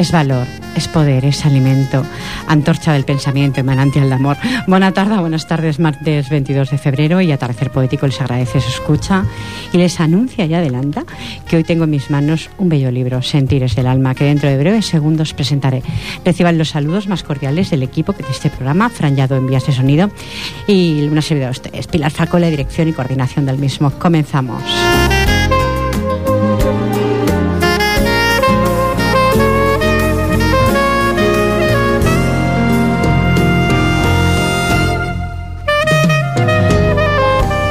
Es valor, es poder, es alimento, antorcha del pensamiento y manantial de amor. Buena tarde, buenas tardes, martes 22 de febrero y Atardecer Poético les agradece su escucha y les anuncia y adelanta que hoy tengo en mis manos un bello libro, Sentires del Alma, que dentro de breves segundos presentaré. Reciban los saludos más cordiales del equipo de este programa, Fran Yado en vías de sonido y una servidora de ustedes, Pilar Falco, la dirección y coordinación del mismo. Comenzamos.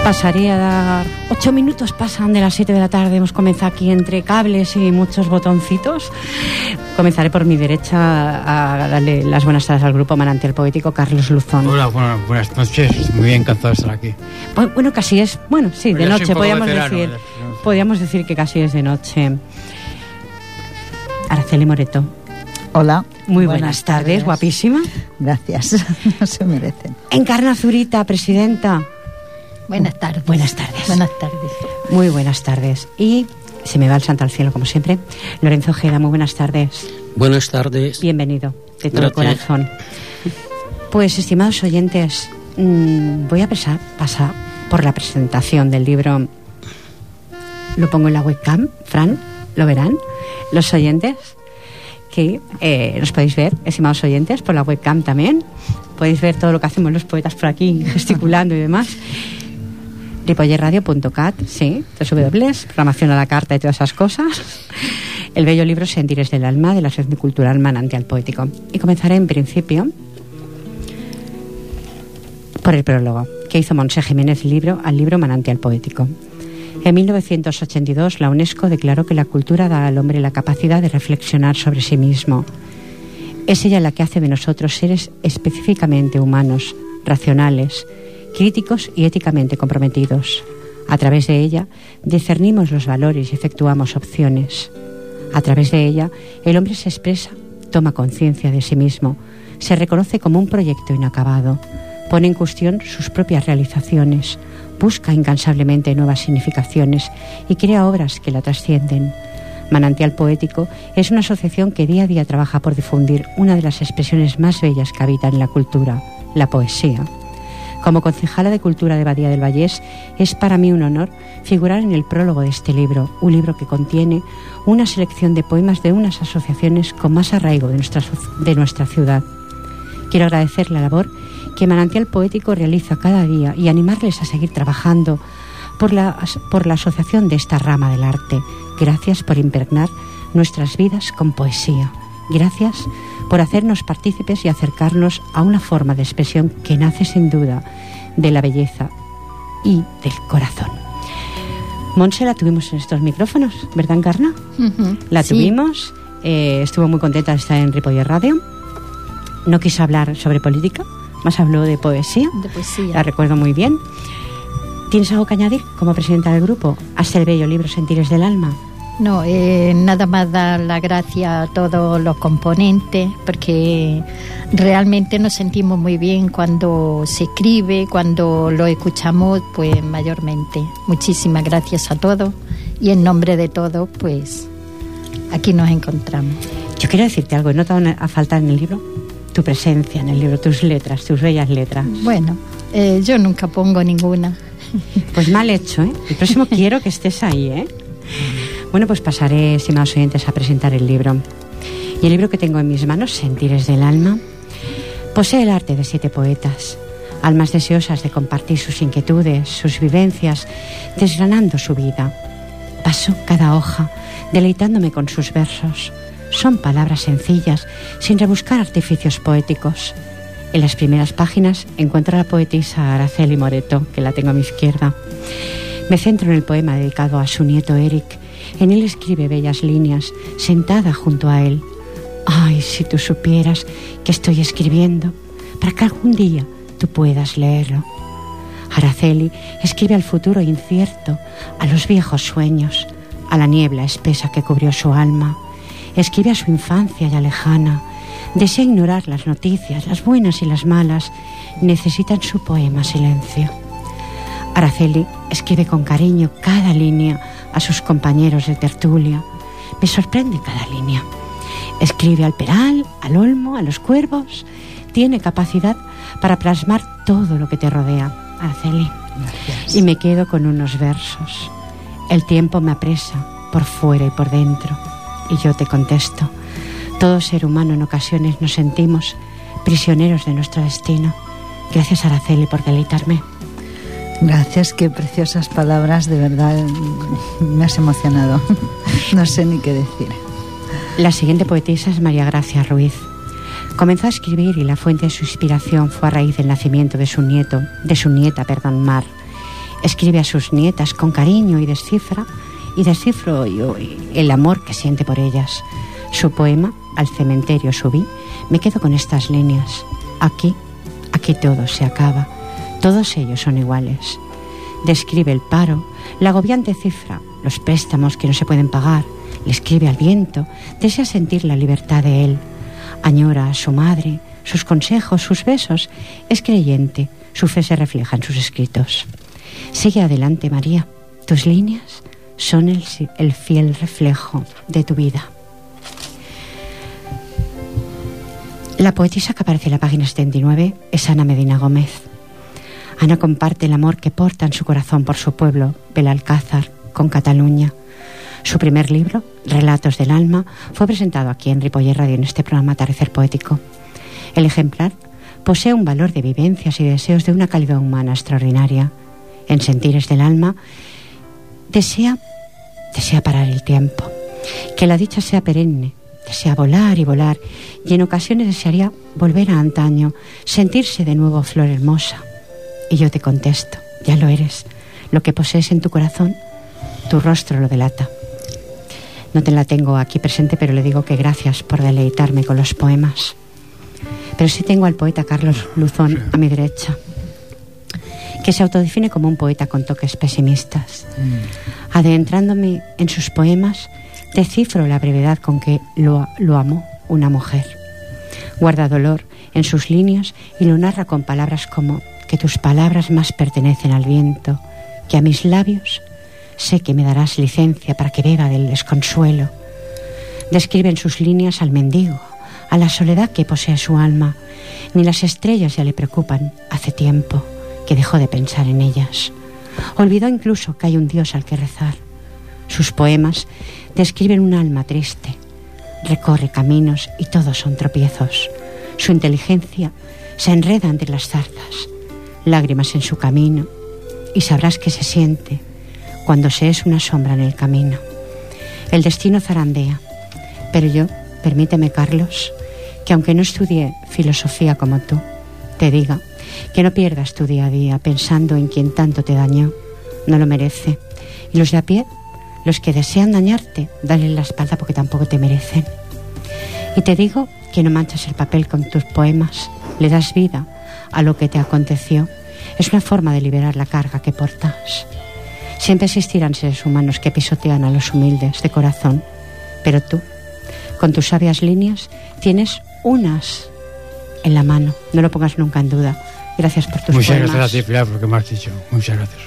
Pasaré a dar ocho minutos, pasan de las siete de la tarde, hemos comenzado aquí entre cables y muchos botoncitos. Comenzaré por mi derecha a darle las buenas tardes al grupo Manantial Poético, Carlos Luzón. Hola, bueno, buenas noches, muy encantado de estar aquí. Bueno, bueno, casi es, bueno, sí, de Pero noche, podríamos veterano, decir. Podríamos decir que casi es de noche. Araceli Moreto. Hola. Muy buenas, tardes, guapísima. Gracias, no se merecen. Encarna Zurita, presidenta. Buenas tardes. Buenas tardes. Buenas tardes. Muy buenas tardes. Y se me va el santo al cielo, como siempre. Lorenzo Ojeda, muy buenas tardes. Buenas tardes. Bienvenido, de todo Gracias. corazón. Pues, estimados oyentes, mm, voy a pasar, pasar por la presentación del libro. Lo pongo en la webcam, Fran, lo verán. Los oyentes, que eh, los podéis ver, estimados oyentes, por la webcam también. Podéis ver todo lo que hacemos los poetas por aquí, gesticulando y demás. ripollerradio.cat, sí, www, programación a la carta y todas esas cosas. El bello libro Sentires del Alma de la Asociación Cultural Manantial Poético. Y comenzaré en principio por el prólogo que hizo Monse Jiménez libro al libro Manantial Poético. En 1982 la UNESCO declaró que la cultura da al hombre la capacidad de reflexionar sobre sí mismo. Es ella la que hace de nosotros seres específicamente humanos, racionales, críticos y éticamente comprometidos. A través de ella discernimos los valores y efectuamos opciones. A través de ella el hombre se expresa, toma conciencia de sí mismo, se reconoce como un proyecto inacabado, pone en cuestión sus propias realizaciones, busca incansablemente nuevas significaciones y crea obras que la trascienden. Manantial Poético es una asociación que día a día trabaja por difundir una de las expresiones más bellas que habitan la cultura, la poesía. Como concejala de Cultura de Badía del Vallés, es para mí un honor figurar en el prólogo de este libro, un libro que contiene una selección de poemas de unas asociaciones con más arraigo de nuestra, de nuestra ciudad. Quiero agradecer la labor que Manantial Poético realiza cada día y animarles a seguir trabajando por la, por la asociación de esta rama del arte. Gracias por impregnar nuestras vidas con poesía. Gracias por hacernos partícipes y acercarnos a una forma de expresión que nace sin duda de la belleza y del corazón. Monse la tuvimos en estos micrófonos, ¿verdad, Encarna? La tuvimos, eh, estuvo muy contenta de estar en Ripoller Radio. No quiso hablar sobre política, más habló de poesía. De poesía. La recuerdo muy bien. ¿Tienes algo que añadir como presidenta del grupo? Hasta el bello libro Sentires del Alma. No, eh, nada más dar la gracia a todos los componentes, porque realmente nos sentimos muy bien cuando se escribe, cuando lo escuchamos, pues mayormente. Muchísimas gracias a todos y en nombre de todos, pues aquí nos encontramos. Yo quiero decirte algo, he notado a faltar en el libro tu presencia en el libro, tus letras, tus bellas letras. Bueno, eh, yo nunca pongo ninguna. Pues mal hecho, ¿eh? El próximo quiero que estés ahí, ¿eh? Bueno, pues pasaré, estimados oyentes, a presentar el libro. Y el libro que tengo en mis manos, Sentires del Alma, posee el arte de siete poetas, almas deseosas de compartir sus inquietudes, sus vivencias, desgranando su vida. Paso cada hoja, deleitándome con sus versos. Son palabras sencillas, sin rebuscar artificios poéticos. En las primeras páginas encuentro a la poetisa Araceli Moreto, que la tengo a mi izquierda. Me centro en el poema dedicado a su nieto Eric, en él escribe bellas líneas, sentada junto a él. Ay, si tú supieras que estoy escribiendo, para que algún día tú puedas leerlo. Araceli escribe al futuro incierto, a los viejos sueños, a la niebla espesa que cubrió su alma. Escribe a su infancia ya lejana. Desea ignorar las noticias, las buenas y las malas. Necesita en su poema silencio. Araceli escribe con cariño cada línea a sus compañeros de tertulia. Me sorprende cada línea. Escribe al peral, al olmo, a los cuervos. Tiene capacidad para plasmar todo lo que te rodea, Araceli. Y me quedo con unos versos. El tiempo me apresa por fuera y por dentro. Y yo te contesto. Todo ser humano en ocasiones nos sentimos prisioneros de nuestro destino. Gracias, Araceli, por deleitarme. Gracias, qué preciosas palabras, de verdad me has emocionado. No sé ni qué decir. La siguiente poetisa es María Gracia Ruiz. Comenzó a escribir y la fuente de su inspiración fue a raíz del nacimiento de su nieto, de su nieta, perdón, Mar. Escribe a sus nietas con cariño y descifra y descifro el amor que siente por ellas. Su poema, Al cementerio subí, me quedo con estas líneas. Aquí, aquí todo se acaba todos ellos son iguales. Describe el paro, la agobiante cifra, los préstamos que no se pueden pagar, le escribe al viento, desea sentir la libertad de él, añora a su madre, sus consejos, sus besos, es creyente, su fe se refleja en sus escritos. Sigue adelante, María, tus líneas son el, el fiel reflejo de tu vida. La poetisa que aparece en la página 79 es Ana Medina Gómez. Ana comparte el amor que porta en su corazón por su pueblo, Belalcázar, con Cataluña. Su primer libro, Relatos del Alma, fue presentado aquí en Ripoller Radio en este programa Atardecer Poético. El ejemplar posee un valor de vivencias y deseos de una calidad humana extraordinaria. En Sentires del Alma, desea, desea parar el tiempo, que la dicha sea perenne, desea volar y volar, y en ocasiones desearía volver a antaño, sentirse de nuevo flor hermosa y yo te contesto, ya lo eres. Lo que posees en tu corazón, tu rostro lo delata. No te la tengo aquí presente, pero le digo que gracias por deleitarme con los poemas. Pero sí tengo al poeta Carlos Luzón a mi derecha, que se autodefine como un poeta con toques pesimistas. Mm. Adentrándome en sus poemas, descifro la brevedad con que lo, lo amó una mujer. Guarda dolor en sus líneas y lo narra con palabras como que tus palabras más pertenecen al viento, que a mis labios sé que me darás licencia para que beba del desconsuelo. Describe en sus líneas al mendigo, a la soledad que posee su alma. Ni las estrellas ya le preocupan hace tiempo que dejó de pensar en ellas. Olvidó incluso que hay un Dios al que rezar. Sus poemas describen un alma triste. Recorre caminos y todos son tropiezos. Su inteligencia se enreda entre las zarzas, lágrimas en su camino, y sabrás que se siente cuando se es una sombra en el camino. El destino zarandea, pero yo, permíteme, Carlos, que aunque no estudie filosofía como tú, te diga que no pierdas tu día a día pensando en quien tanto te dañó, no lo merece. Y los de a pie, los que desean dañarte, dale la espalda porque tampoco te merecen. Y te digo que no manchas el papel con tus poemas, le das vida a lo que te aconteció. Es una forma de liberar la carga que portas. Siempre existirán seres humanos que pisotean a los humildes de corazón, pero tú, con tus sabias líneas, tienes unas en la mano. No lo pongas nunca en duda. Gracias por tus Muchas poemas. gracias a ti, Pilar, por lo que me has dicho. Muchas gracias.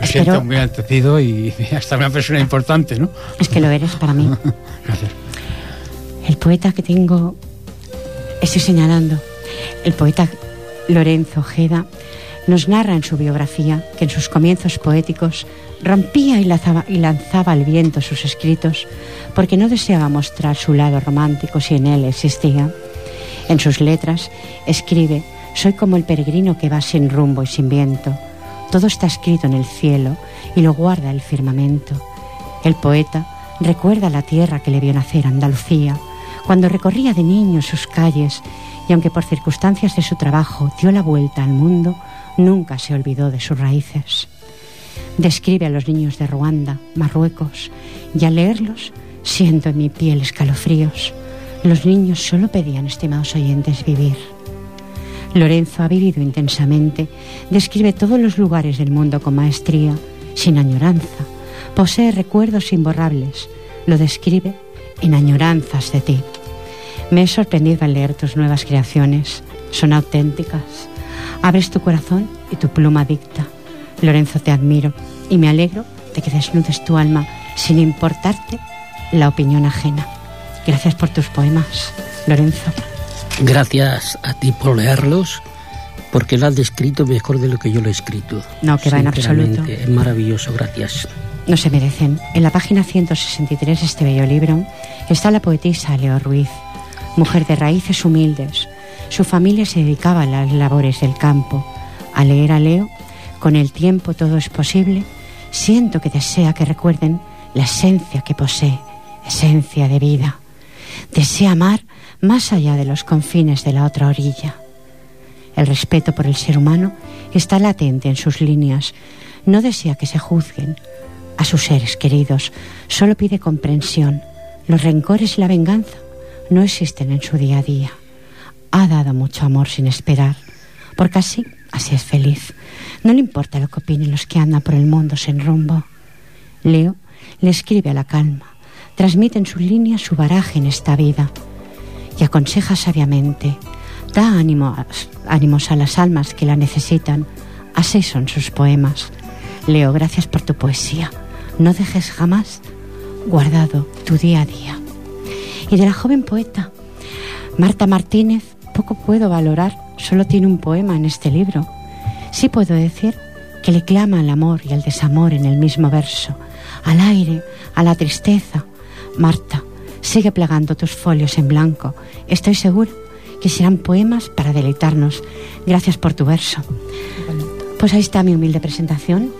Me siento muy antecido y hasta una persona importante, ¿no? Es que lo eres para mí. gracias. El poeta que tengo, estoy señalando, el poeta Lorenzo Ojeda, nos narra en su biografía que en sus comienzos poéticos rompía y lanzaba, y lanzaba al viento sus escritos porque no deseaba mostrar su lado romántico si en él existía. En sus letras escribe, soy como el peregrino que va sin rumbo y sin viento. Todo está escrito en el cielo y lo guarda el firmamento. El poeta recuerda la tierra que le vio nacer, Andalucía, cuando recorría de niño sus calles y aunque por circunstancias de su trabajo dio la vuelta al mundo, nunca se olvidó de sus raíces. Describe a los niños de Ruanda, Marruecos, y al leerlos siento en mi piel escalofríos. Los niños solo pedían, estimados oyentes, vivir. Lorenzo ha vivido intensamente, describe todos los lugares del mundo con maestría, sin añoranza, posee recuerdos imborrables, lo describe en añoranzas de ti. Me he sorprendido al leer tus nuevas creaciones, son auténticas. Abres tu corazón y tu pluma dicta. Lorenzo, te admiro y me alegro de que desnudes tu alma sin importarte la opinión ajena. Gracias por tus poemas, Lorenzo. Gracias a ti por leerlos, porque lo has descrito mejor de lo que yo lo he escrito. No, que va en absoluto. Es maravilloso, gracias. No se merecen. En la página 163 de este bello libro está la poetisa Leo Ruiz, mujer de raíces humildes. Su familia se dedicaba a las labores del campo. Al leer a Leo, con el tiempo todo es posible, siento que desea que recuerden la esencia que posee, esencia de vida. Desea amar más allá de los confines de la otra orilla. El respeto por el ser humano está latente en sus líneas. No desea que se juzguen a sus seres queridos, solo pide comprensión. Los rencores y la venganza no existen en su día a día. Ha dado mucho amor sin esperar, porque así, así es feliz. No le importa lo que opinen los que andan por el mundo sin rumbo. Leo le escribe a la calma, transmite en sus líneas su baraje en esta vida y aconseja sabiamente, da ánimo, ánimos a las almas que la necesitan. Así son sus poemas. Leo, gracias por tu poesía. No dejes jamás guardado tu día a día. Y de la joven poeta, Marta Martínez, poco puedo valorar, solo tiene un poema en este libro. Sí puedo decir que le clama al amor y al desamor en el mismo verso, al aire, a la tristeza. Marta, sigue plegando tus folios en blanco. Estoy seguro que serán poemas para deleitarnos. Gracias por tu verso. Pues ahí está mi humilde presentación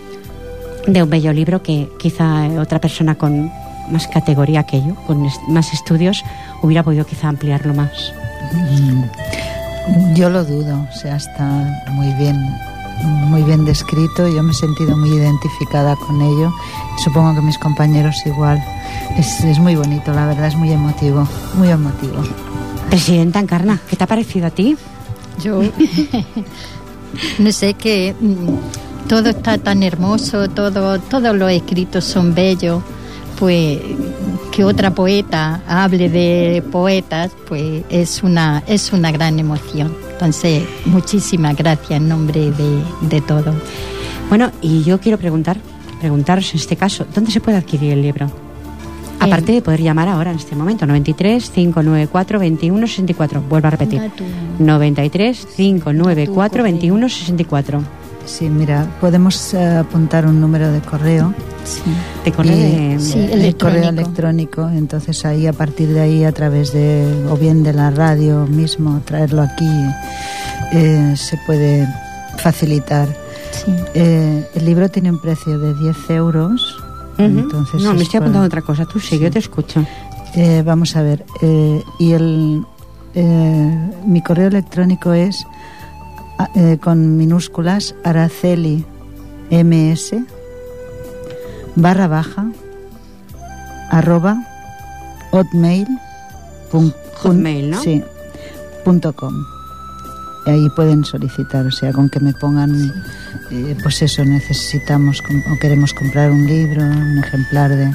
de un bello libro que quizá otra persona con más categoría que yo, con más estudios, hubiera podido quizá ampliarlo más. Yo lo dudo, o sea, está muy bien muy bien descrito, yo me he sentido muy identificada con ello, supongo que mis compañeros igual. Es, es muy bonito, la verdad, es muy emotivo, muy emotivo. Presidenta Encarna, ¿qué te ha parecido a ti? Yo no sé que mm, todo está tan hermoso, todo, todos los escritos son bellos, pues que otra poeta hable de poetas, pues es una, es una gran emoción. Entonces, muchísimas gracias en nombre de, de todo. Bueno, y yo quiero preguntar, preguntaros en este caso, ¿dónde se puede adquirir el libro? Aparte de poder llamar ahora en este momento, 93 594 21 64. Vuelvo a repetir. 93 594 21 64. Sí, mira, podemos eh, apuntar un número de correo. Sí. De correo Y- de- Sí, el electrónico. correo electrónico. Entonces ahí a partir de ahí a través de o bien de la radio mismo traerlo aquí eh, se puede facilitar. Sí. Eh, el libro tiene un precio de 10 euros. Entonces no, me es estoy apuntando otra cosa. Tú sigue, Sí. yo te escucho. Eh, vamos a ver. eh, y el eh, mi correo electrónico es eh, con minúsculas araceli ms barra baja arroba hotmail pun- Hotmail, ¿no? sí punto com. Ahí pueden solicitar o sea con que me pongan eh, pues eso necesitamos o queremos comprar un libro un ejemplar de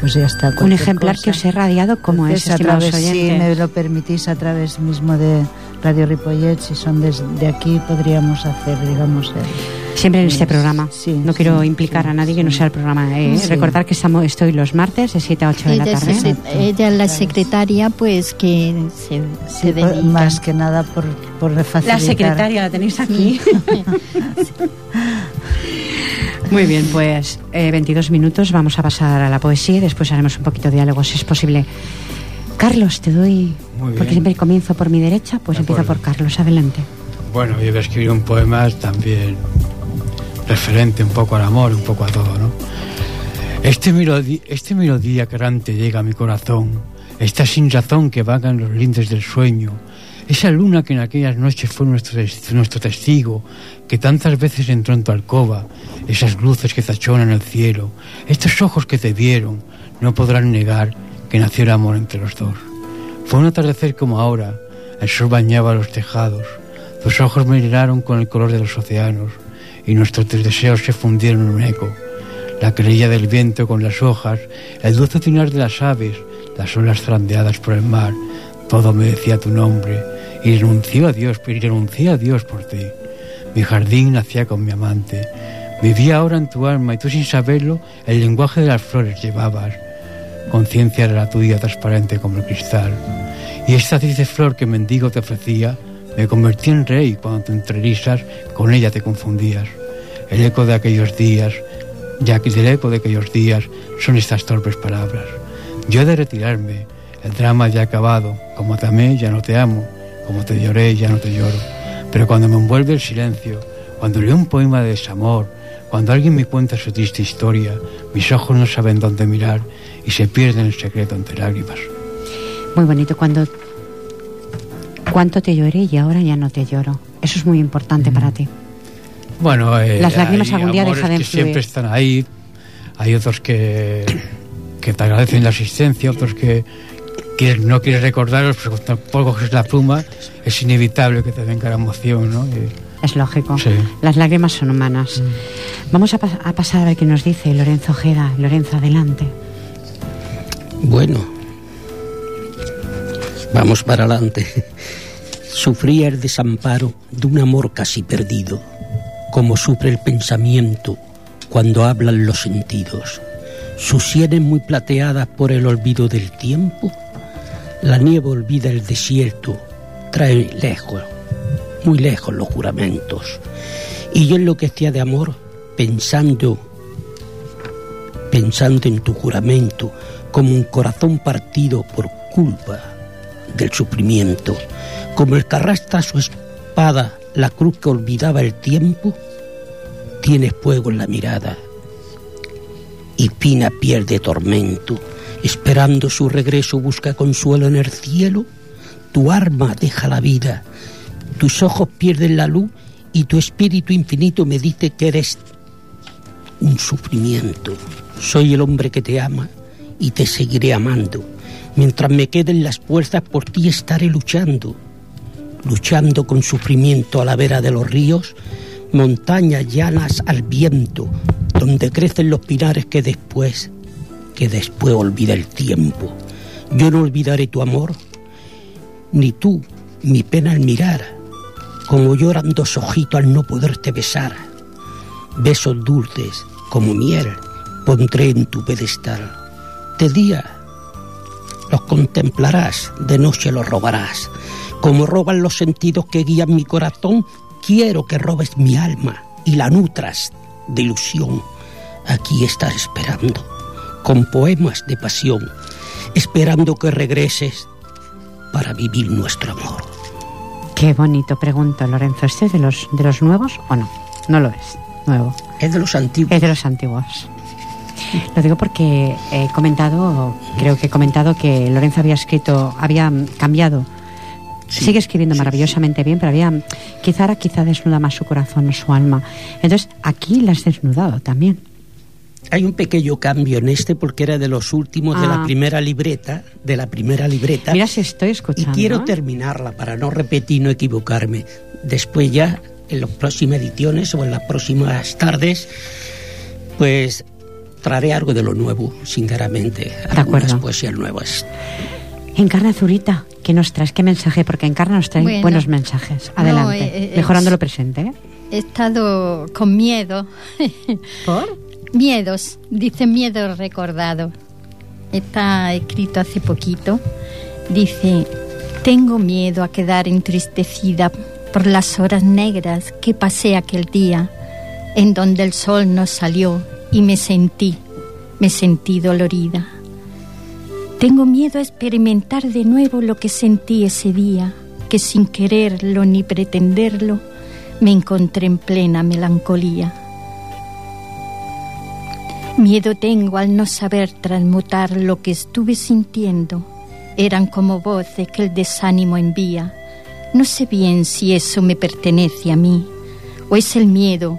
pues ya está Un ejemplar que os he radiado, como es, a través, si me lo permitís, a través mismo de Radio Ripollet, si son desde aquí, podríamos hacer, digamos, el- Siempre en este programa. sí, no quiero sí, implicar sí, a nadie que no sea el programa. eh. Sí. Recordar que estamos, estoy los martes de 7 a 8 de la Ella, tarde. se- ella es la secretaria, pues que se, se por- dedica. más que nada por, por facilitar. La secretaria la tenéis aquí. Muy bien, pues eh, 22 minutos, vamos a pasar a la poesía y después haremos un poquito de diálogo, si es posible. Carlos, te doy, Muy bien. porque siempre comienzo por mi derecha, pues De empiezo por Carlos, adelante. Bueno, yo voy a escribir un poema también referente un poco al amor, un poco a todo, ¿no? Este, melodía, este melodía que errante llega a mi corazón, esta sin razón que vaga en los lindes del sueño, esa luna que en aquellas noches fue nuestro, nuestro testigo, que tantas veces entró en tu alcoba, esas luces que tachonan el cielo, estos ojos que te vieron, no podrán negar que nació el amor entre los dos. Fue un atardecer como ahora, el sol bañaba los tejados, tus ojos me llenaron con el color de los océanos y nuestros deseos se fundieron en un eco. La querella del viento con las hojas, el dulce tinar de las aves, las olas zarandeadas por el mar, todo me decía tu nombre y renuncié a Dios, y renuncié a Dios por ti. Mi jardín nacía con mi amante. Vivía ahora en tu alma y tú sin saberlo el lenguaje de las flores llevabas. Conciencia era la tuya transparente como el cristal. Y esta triste flor que mendigo te ofrecía me convertí en rey cuando te entre risas con ella te confundías. El eco de aquellos días, ya que del eco de aquellos días son estas torpes palabras. Yo he de retirarme, el drama ya ha acabado, como te amé ya no te amo, como te lloré ya no te lloro. Pero cuando me envuelve el silencio, cuando leo un poema de desamor, cuando alguien me cuenta su triste historia, mis ojos no saben dónde mirar y se pierden en secreto entre lágrimas. Muy bonito, cuando... ¿Cuánto te lloré y ahora ya no te lloro? Eso es muy importante para ti. Bueno, eh, Las lágrimas hay algún día dejan de que siempre están ahí. Hay otros que, que te agradecen la asistencia, otros que, que no quieres recordarlos, pero cuando tampoco coges la pluma, es inevitable que te venga la emoción, ¿no? Y- Es lógico. Sí. Las lágrimas son humanas. Vamos a, pas- a pasar a ver qué nos dice Lorenzo Ojeda. Lorenzo, adelante. Bueno, vamos para adelante. Sufría el desamparo de un amor casi perdido, como sufre el pensamiento cuando hablan los sentidos. Sus sienes muy plateadas por el olvido del tiempo, la nieve olvida el desierto, trae lejos, muy lejos los juramentos. Y yo enloquecía de amor pensando pensando en tu juramento como un corazón partido por culpa del sufrimiento, como el que arrastra su espada la cruz que olvidaba el tiempo, tienes fuego en la mirada y Pina pierde tormento, esperando su regreso busca consuelo en el cielo, tu arma deja la vida, tus ojos pierden la luz y tu espíritu infinito me dice que eres un sufrimiento. Soy el hombre que te ama y te seguiré amando. Mientras me queden las fuerzas por ti estaré luchando, luchando con sufrimiento a la vera de los ríos, montañas llanas al viento, donde crecen los pilares que después, que después olvida el tiempo. Yo no olvidaré tu amor, ni tú mi pena al mirar, como lloran dos ojitos al no poderte besar. Besos dulces como miel pondré en tu pedestal. De día los contemplarás, de noche los robarás. Como roban los sentidos que guían mi corazón, quiero que robes mi alma y la nutras de ilusión. Aquí estás esperando, con poemas de pasión, esperando que regreses para vivir nuestro amor. Qué bonito, pregunto, Lorenzo. ¿Este es de los, de los nuevos o no? No lo es, nuevo. Es de los antiguos. Es de los antiguos. Lo digo porque he comentado, creo que he comentado que Lorenzo había escrito, había cambiado. Sí, Sigue escribiendo sí, maravillosamente bien, pero había quizá ahora quizá desnuda más su corazón, su alma. Entonces, aquí la has desnudado también. Hay un pequeño cambio en este porque era de los últimos de Ah. la primera libreta, de la primera libreta. Mira si estoy y escuchando. quiero ¿eh? terminarla para no repetir y no equivocarme. Después ya, en las próximas ediciones o en las próximas tardes, pues traeré algo de lo nuevo, sinceramente. Algunas acuerdo. poesías nuevas. Encarna Zurita, ¿qué nos traes? ¿Qué mensaje? Porque Encarna nos trae Bueno. buenos mensajes. No, Adelante. eh, eh, Mejorando es- lo presente. ¿eh? He estado con miedo. ¿Por? Miedos, dice miedo recordado. Está escrito hace poquito. Dice, tengo miedo a quedar entristecida por las horas negras que pasé aquel día en donde el sol no salió y me sentí, me sentí dolorida. Tengo miedo a experimentar de nuevo lo que sentí ese día, que sin quererlo ni pretenderlo, me encontré en plena melancolía. Miedo tengo al no saber transmutar lo que estuve sintiendo. Eran como voces que el desánimo envía. No sé bien si eso me pertenece a mí o es el miedo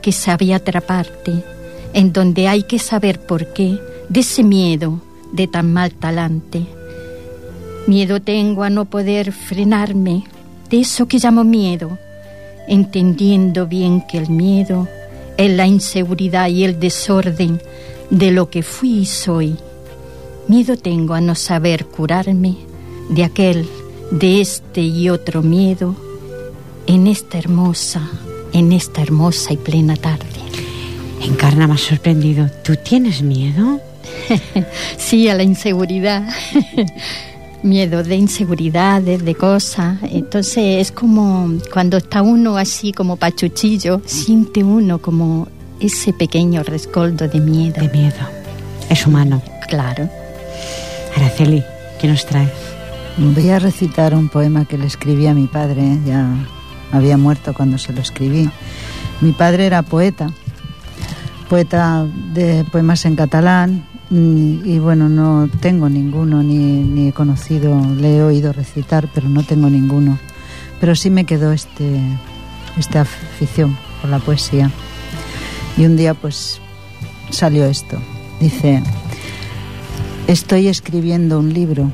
que sabe atraparte, en donde hay que saber por qué de ese miedo de tan mal talante. Miedo tengo a no poder frenarme de eso que llamo miedo, entendiendo bien que el miedo es la inseguridad y el desorden de lo que fui y soy. Miedo tengo a no saber curarme de aquel, de este y otro miedo en esta hermosa, en esta hermosa y plena tarde. Encarna me ha sorprendido. ¿Tú tienes miedo? Sí, a la inseguridad. Miedo de inseguridades, de cosas. Entonces es como cuando está uno así como pachuchillo, siente uno como ese pequeño rescoldo de miedo. De miedo. Es humano. Claro. Araceli, ¿qué nos traes? Voy a recitar un poema que le escribí a mi padre, ya había muerto cuando se lo escribí. Mi padre era poeta, poeta de poemas en catalán mm, y bueno, no tengo ninguno, ni, he conocido, le he oído recitar, pero no tengo ninguno. Pero sí me quedó este, esta afición por la poesía. Y un día pues salió esto. Dice, estoy escribiendo un libro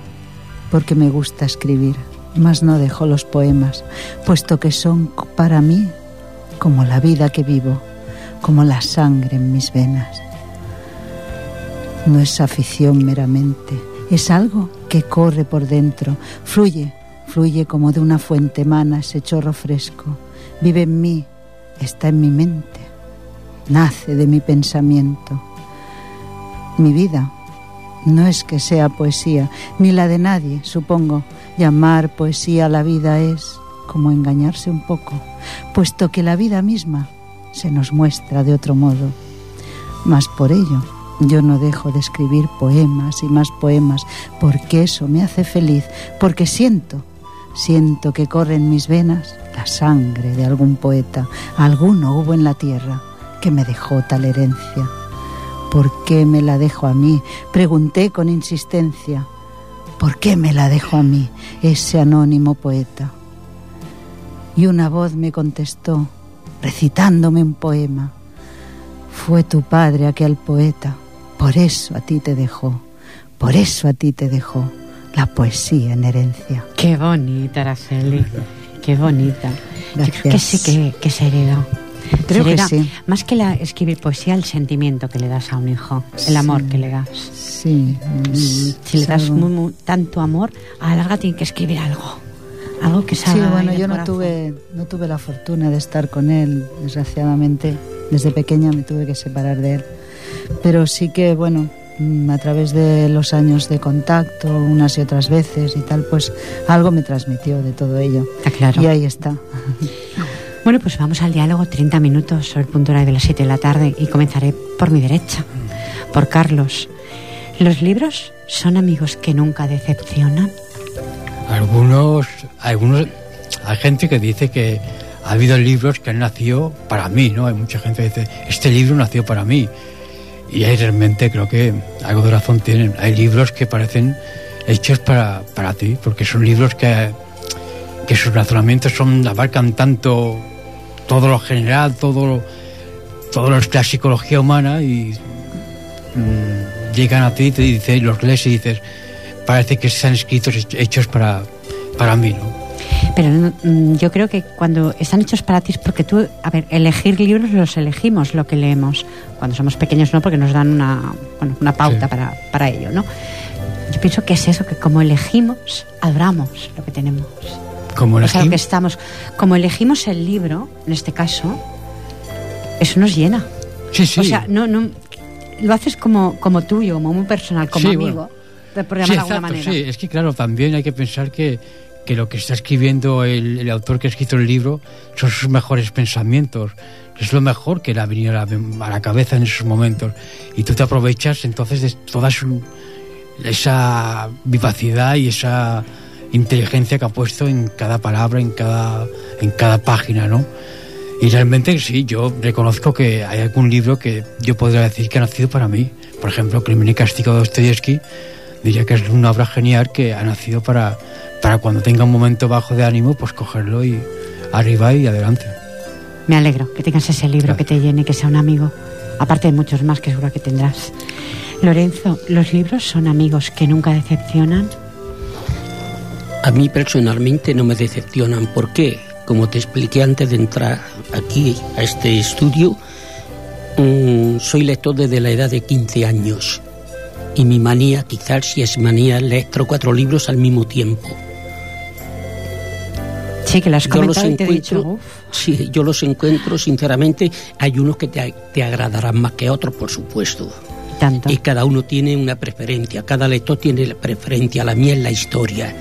porque me gusta escribir, mas no dejo los poemas, puesto que son para mí como la vida que vivo, como la sangre en mis venas. No es afición meramente, es algo que corre por dentro, fluye, fluye como de una fuente mana ese chorro fresco, vive en mí, está en mi mente, nace de mi pensamiento. Mi vida no es que sea poesía, ni la de nadie, supongo. Llamar poesía a la vida es como engañarse un poco, puesto que la vida misma se nos muestra de otro modo. Mas por ello yo no dejo de escribir poemas y más poemas, porque eso me hace feliz, porque siento, siento que corre en mis venas la sangre de algún poeta, alguno hubo en la tierra que me dejó tal herencia. ¿Por qué me la dejo a mí? Pregunté con insistencia. ¿Por qué me la dejo a mí, ese anónimo poeta? y una voz me contestó, recitándome un poema. Fue tu padre aquel poeta, por eso a ti te dejó, por eso a ti te dejó la poesía en herencia. Qué bonita, Araceli, qué bonita. Yo creo que Gracias. sí que, que se hereda. Creo que sí. Más que la, escribir poesía, el sentimiento que le das a un hijo, el amor Sí. que le das. Sí, Si le das algo- mu- mu- tanto amor, a la larga tiene que escribir algo. Algo que Sí, bueno, yo no tuve, no tuve la fortuna de estar con él, desgraciadamente. Desde pequeña me tuve que separar de él. Pero sí que, bueno, mm, a través de los años de contacto, unas y otras veces y tal, pues algo me transmitió de todo ello. Está claro. Y ahí está. Bueno, pues vamos al diálogo 30 minutos sobre el punto de las 7 de la tarde y comenzaré por mi derecha, por Carlos. ¿Los libros son amigos que nunca decepcionan? Algunos, algunos, hay gente que dice que ha habido libros que han nacido para mí, ¿no? Hay mucha gente que dice, este libro nació para mí. Y ahí realmente creo que algo de razón tienen. Hay libros que parecen hechos para, para ti, porque son libros que, que sus razonamientos son, abarcan tanto todo lo general, todo lo, todo lo es la psicología humana y mm, llegan a ti y te dicen, los lees y dices, parece que están escritos hechos para, para mí, ¿no? Pero no- mm, yo creo que cuando están hechos para ti es porque tú, a ver, elegir libros los elegimos, lo que leemos. Cuando somos pequeños no, porque nos dan una, bueno, una pauta Sí. para, para ello, ¿no? Yo pienso que es eso, que como elegimos, adoramos lo que tenemos. Como O sea, lo que elegimos- estamos, como elegimos el libro, en este caso, eso nos llena. Sí, sí. O sea, no, no, lo haces como, como tuyo, como muy personal, como Sí, amigo, bueno. Por Sí, de alguna exacto, manera. sí. Es que claro, también hay que pensar que, que lo que está escribiendo el, el autor que ha escrito el libro son sus mejores pensamientos. Es lo mejor que le ha venido a la, a la cabeza en esos momentos. Y tú te aprovechas entonces de toda su, esa vivacidad y esa inteligencia que ha puesto en cada palabra, en cada, en cada página, ¿no? Y realmente sí, yo reconozco que hay algún libro que yo podría decir que ha nacido para mí. Por ejemplo, Crimen y Castigo de Dostoyevsky, diría que es una obra genial que ha nacido para, para cuando tenga un momento bajo de ánimo, pues cogerlo y arriba y adelante. Me alegro que tengas ese libro que te llene, que sea un amigo, aparte de muchos más que seguro que tendrás. Lorenzo, ¿los libros son amigos que nunca decepcionan? A mí personalmente no me decepcionan. ¿Por qué? Como te expliqué antes de entrar aquí a este estudio, mm, soy lector desde la edad de 15 años. Y mi manía, quizás si es manía, leer tres o cuatro libros al mismo tiempo. Sí, que lo has Yo los y te he dicho, sí, yo los encuentro, sinceramente, hay unos que te, te agradarán más que otros, por supuesto. tanto. Y cada uno tiene una preferencia, cada lector tiene la preferencia, la mía es la historia.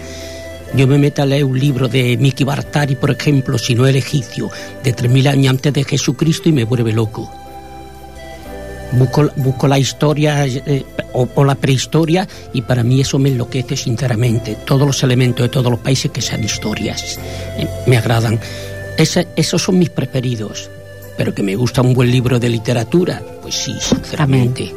Yo me meto a leer un libro de Miki Bartari, por ejemplo, si no el egipcio, de 3.000 años antes de Jesucristo y me vuelve loco. Busco, busco la historia eh, o, o la prehistoria y para mí eso me enloquece sinceramente. Todos los elementos de todos los países que sean historias eh, me agradan. Esos son mis preferidos. Pero que me gusta un buen libro de literatura, pues sí, sinceramente.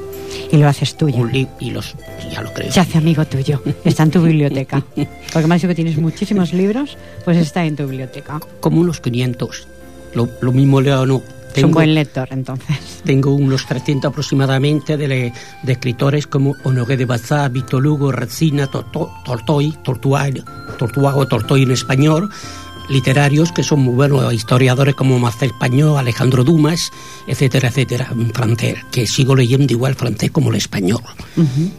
Y lo haces tuyo. Un li- y los ya lo creo. Se hace amigo tuyo. Está en tu biblioteca. Porque me has dicho que tienes muchísimos libros, pues está en tu biblioteca. Como unos 500. Lo, lo mismo leo no. Es un Tengo, buen lector, entonces. tengo unos 300 aproximadamente de, le- de escritores como Honoré de Balzac, Víctor Hugo, Resina, Torto- Tortoy, Tortuago, Tortuago, Tortoy en español, literarios que son muy buenos, historiadores como Marcel Pañó, Alejandro Dumas, etcétera, etcétera, en francés, que sigo leyendo igual francés como el español.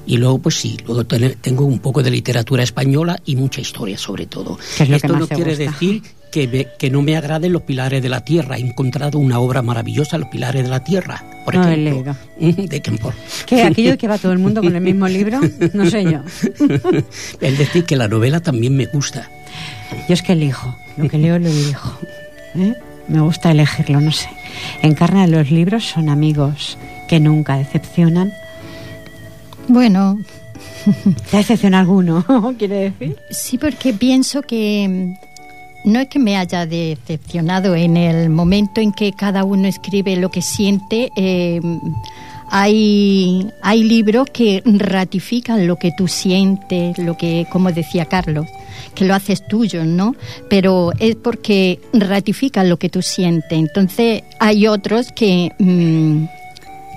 Y luego, pues sí, luego ten- tengo un poco de literatura española y mucha historia sobre todo. Es lo que Esto más no quiere gusta. decir que, me- que no me agraden los pilares de la tierra. He encontrado una obra maravillosa, Los pilares de la tierra, por No he ejemplo. de Kempor. ¿Qué? ¿Aquello de que va todo el mundo con el mismo libro? No sé yo. es decir, que la novela también me gusta. Yo es que elijo. Lo que leo lo elijo. ¿eh? Me gusta elegirlo, no sé. Encarna los libros son amigos que nunca decepcionan. Bueno, ¿Te decepciona alguno? ¿Quiere decir? sí, porque pienso que mm, no es que me haya decepcionado en el momento en que cada uno escribe lo que siente. eh, hay, hay libros que ratifican lo que tú sientes, lo que, como decía Carlos, que lo haces tuyo, ¿no? Pero es porque ratifican lo que tú sientes. Entonces hay otros que, mm,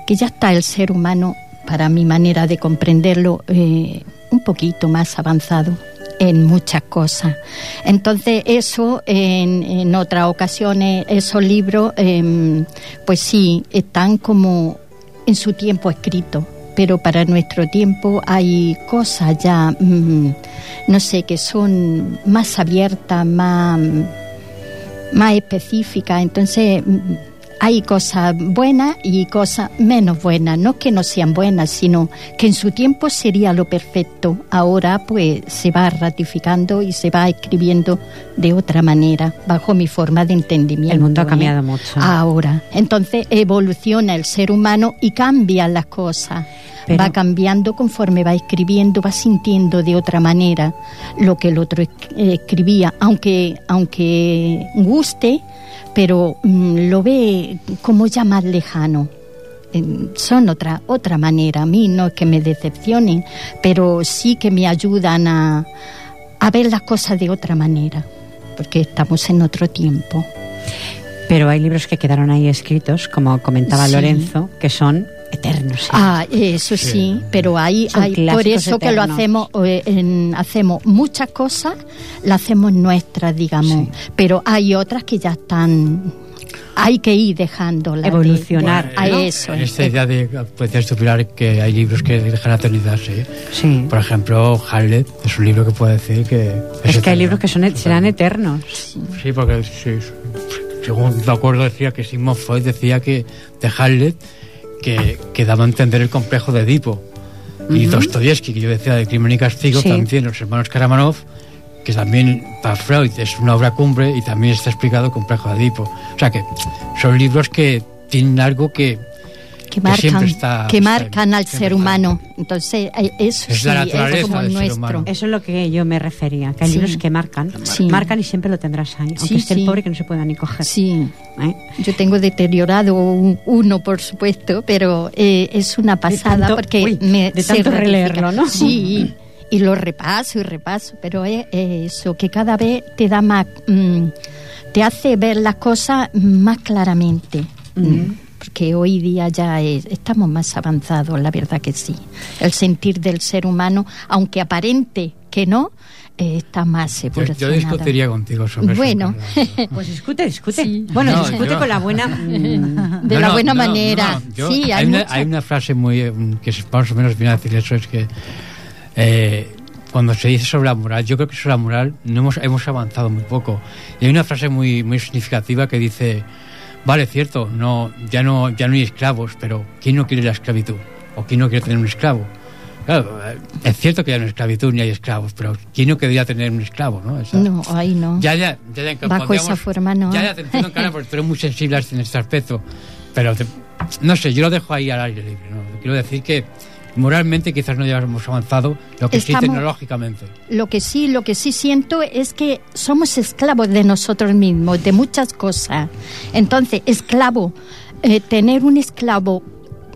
que ya está el ser humano, para mi manera de comprenderlo, eh, un poquito más avanzado en muchas cosas. Entonces eso en, en otras ocasiones, esos libros, em, pues sí, están como en su tiempo escritos pero para nuestro tiempo hay cosas ya, mm, no sé, que son más abiertas, más, más específicas. Entonces, mm, hay cosas buenas y cosas menos buenas, no que no sean buenas, sino que en su tiempo sería lo perfecto. Ahora pues se va ratificando y se va escribiendo de otra manera, bajo mi forma de entendimiento. El mundo ha ¿eh? cambiado mucho. Ahora, entonces evoluciona el ser humano y cambian las cosas. Pero- Va cambiando conforme va escribiendo, va sintiendo de otra manera lo que el otro eh, escribía, aunque, aunque guste, pero mm, lo ve como ya más lejano. Em, Son otra, otra manera. A mí no es que me decepcionen, pero sí que me ayudan a, a ver las cosas de otra manera, porque estamos en otro tiempo. Pero hay libros que quedaron ahí escritos, como comentaba Sí. Lorenzo, que son eternos. ¿sí? Ah, eso sí, pero hay, hay por eso que lo hacemos, eh, en- hacemos muchas cosas, las hacemos nuestras, digamos, pero hay otras que ya están, hay que ir dejándolas. de- Evolucionar, a ¿no? eso. En es. esta idea de, pues, decías tú, Pilar, que hay libros que dejan la eternidad, sí. Sí. Por ejemplo, Hamlet es un libro que puede decir que... Es que hay libros que son, e- serán eternos. Sí, porque sí, según me acuerdo decía que Sigmund Freud decía que de Hamlet que, que daba a entender el complejo de Edipo. Y Dostoyevsky, que yo decía de Crimen y Castigo, Sí. también los hermanos Karamanov, que también para Freud es una obra cumbre y también está explicado complejo de Edipo. O sea que son libros que tienen algo que, que que siempre marcan, está- que está- marcan al siempre ser está. humano. Entonces, eh, eso Es sí, la es como nuestro. Eso es lo que yo me refería, que hay Sí. libros que marcan, Sí. marcan y siempre lo tendrás ahí, aunque Sí, esté sí. el pobre que no se pueda ni coger. Sí, ¿eh? yo tengo deteriorado un- uno, por supuesto, pero eh, es una pasada tanto- porque uy, me de se tanto releerlo, ¿no? Sí, y lo repaso y repaso, pero es eso, que cada vez te da más, mm, te hace ver las cosas más claramente. Mm, Porque hoy día ya es- estamos más avanzados, la verdad que sí. El sentir del ser humano, aunque aparente que no, eh, está más yo, evolucionado. yo discutiría contigo sobre eso. Bueno. Pues discute, discute. Sí. Bueno, No, discute yo- con la buena... mm, de No, la buena no, manera. no, yo- sí, hay, hay, una, mucha- hay una frase muy eh, que es- más o menos viene a decir eso, es que eh, cuando se dice sobre la moral, yo creo que sobre la moral no hemos, hemos avanzado muy poco. Y hay una frase muy, muy significativa que dice, vale, cierto, no, ya, no, ya no hay esclavos, pero ¿quién no quiere la esclavitud? ¿O quién no quiere tener un esclavo? Claro, eh, es cierto que ya no hay esclavitud ni hay esclavos, pero ¿quién no querría tener un esclavo? ¿no? Esa- No, ahí no. ya, ya, ya, ya, Bajo esa forma, no. Ya, ya, te entiendo, Carla, porque tú eres muy sensible en este aspecto. Pero, te- no sé, yo lo dejo ahí al aire libre. ¿no? Quiero decir que moralmente quizás no hayamos avanzado, lo que sí Estamos- tecnológicamente. Lo que sí, lo que sí siento es que somos esclavos de nosotros mismos, de muchas cosas. Entonces, esclavo, eh, tener un esclavo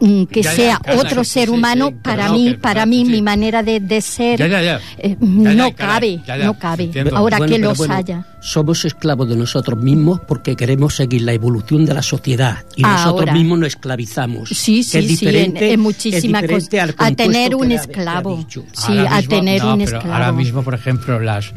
mm, que Ya, sea otro ser humano, sí, para no, mí, que- para mí, mi manera de, de ser, Ya, ya, ya. eh, no cabe, no cabe. entiendo. Ahora Bueno, que los bueno, haya. Somos esclavos de nosotros mismos porque queremos seguir la evolución de la sociedad y nosotros Ahora. mismos nos esclavizamos. Sí, sí, es sí, en, en muchísimas cosas. A tener un esclavo. Sí, a tener un esclavo. Ahora mismo, por ejemplo, las,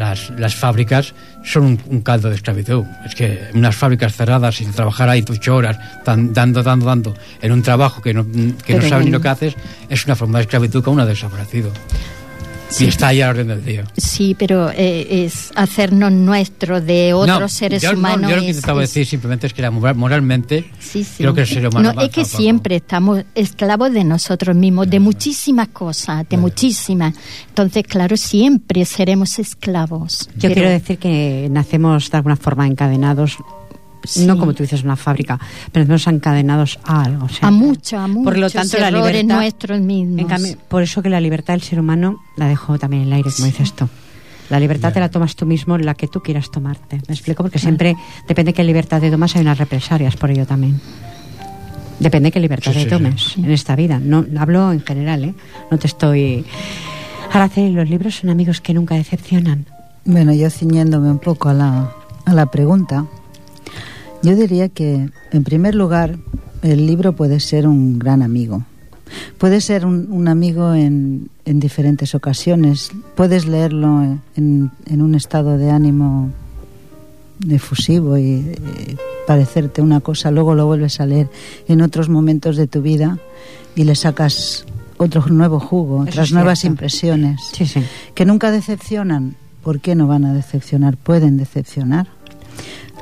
las, las fábricas son un, un caldo de esclavitud. Es que unas fábricas cerradas sin trabajar ahí ocho horas, tan- dando, dando, dando, en un trabajo que no, que no sabes ni lo que haces, es una forma de esclavitud que aún ha desaparecido. Sí. Y está ahí a la orden del día. Sí, pero eh, es hacernos nuestro de otros No, seres yo, no, humanos. yo lo que intentaba es- decir simplemente es que la moral- moralmente Sí, sí. creo que el ser humano No, es que siempre estamos esclavos de nosotros mismos, de muchísimas cosas, de muchísimas. Entonces, claro, siempre seremos esclavos. Yo Pero- quiero decir que nacemos de alguna forma encadenados, Sí. no como tú dices, una fábrica, pero nacemos encadenados a algo. o sea, a mucho, a muchos Por lo tanto, la libertad, nuestros mismos. en cambio, por eso que la libertad del ser humano la dejo también en el aire, como dices tú. La libertad te la tomas tú mismo, la que tú quieras tomarte. ¿Me explico? Porque siempre, depende de qué libertad te tomas, hay unas represalias por ello también. Depende qué libertad Sí, te sí, tomes sí. en esta vida. No hablo en general, ¿eh? No te estoy. Araceli, los libros son amigos que nunca decepcionan. Bueno, yo ciñéndome un poco a la, a la pregunta, yo diría que, en primer lugar, el libro puede ser un gran amigo. Puede ser un, un amigo en, en diferentes ocasiones. Puedes leerlo en, en un estado de ánimo efusivo y eh, parecerte una cosa, luego lo vuelves a leer en otros momentos de tu vida y le sacas otro nuevo jugo, Eso otras nuevas impresiones Sí, sí. que nunca decepcionan. ¿Por qué no van a decepcionar? Pueden decepcionar.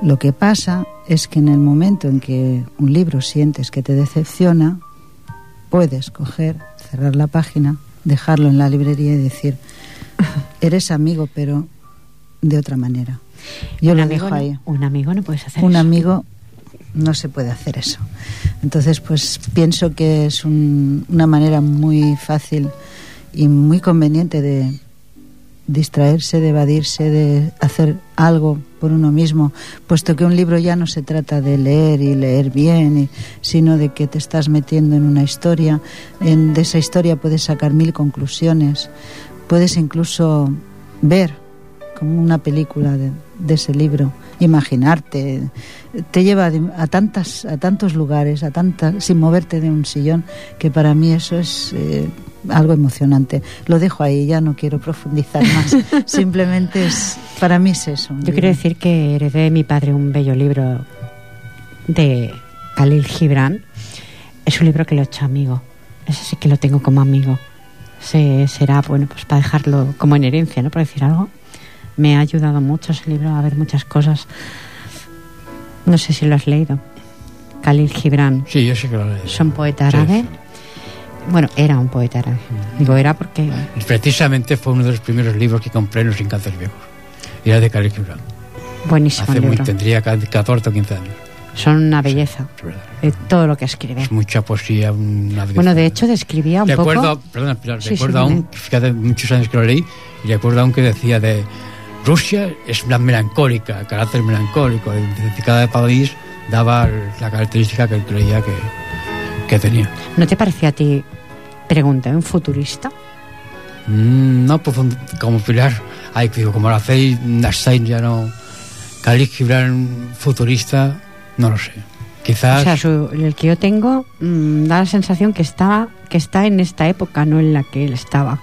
Lo que pasa es que en el momento en que un libro sientes que te decepciona, puedes coger, cerrar la página, dejarlo en la librería y decir, eres amigo, pero de otra manera. Yo un lo amigo dejo no- ahí. Un amigo no puedes hacer Un eso. amigo no se puede hacer eso. Entonces, pues pienso que es un- una manera muy fácil y muy conveniente de distraerse, de evadirse, de hacer algo por uno mismo, puesto que un libro ya no se trata de leer y leer bien, sino de que te estás metiendo en una historia, en, de esa historia puedes sacar mil conclusiones, puedes incluso ver como una película de, de ese libro, imaginarte, te lleva a, tantas, a tantos lugares, a tantas, sin moverte de un sillón, que para mí eso es eh, algo emocionante. Lo dejo ahí, ya no quiero profundizar más. Simplemente es, para mí es eso. Yo libro. quiero decir que heredé de mi padre un bello libro de Khalil Gibran. Es un libro que lo he hecho amigo. Ese sí que lo tengo como amigo. Se, será, bueno, pues para dejarlo como en herencia, ¿no? Por decir algo. Me ha ayudado mucho ese libro a ver muchas cosas. No sé si lo has leído. Khalil Gibran. Sí, yo sé que lo leí. Es un poeta Sí. Bueno, era un poeta árabe. Digo era porque Precisamente fue uno de los primeros libros que compré en los Encantos Viejos. Era de Khalil Gibran. buenísimo Hace el muy, libro. tendría ca- 14 o 15 años. Son una belleza. Es verdad. todo lo que escribe. Es mucha poesía. Una Bueno, de hecho describía un recuerdo, poco... perdona, Pilar, Sí, recuerdo sí, aún, fíjate, muchos años que lo leí, y recuerdo aún que decía de Rusia es la melancólica, carácter melancólico, de cada país daba la característica que él creía que, que tenía. ¿No te parecía a ti, pregunta, un futurista? Mm, no, pues como Pilar, ay, digo, como lo hacéis, Nastain ya no, Khalil Gibran futurista, no lo sé. Quizás, O sea, su- el que yo tengo mm, da la sensación que estaba que está en esta época, no en la que él estaba.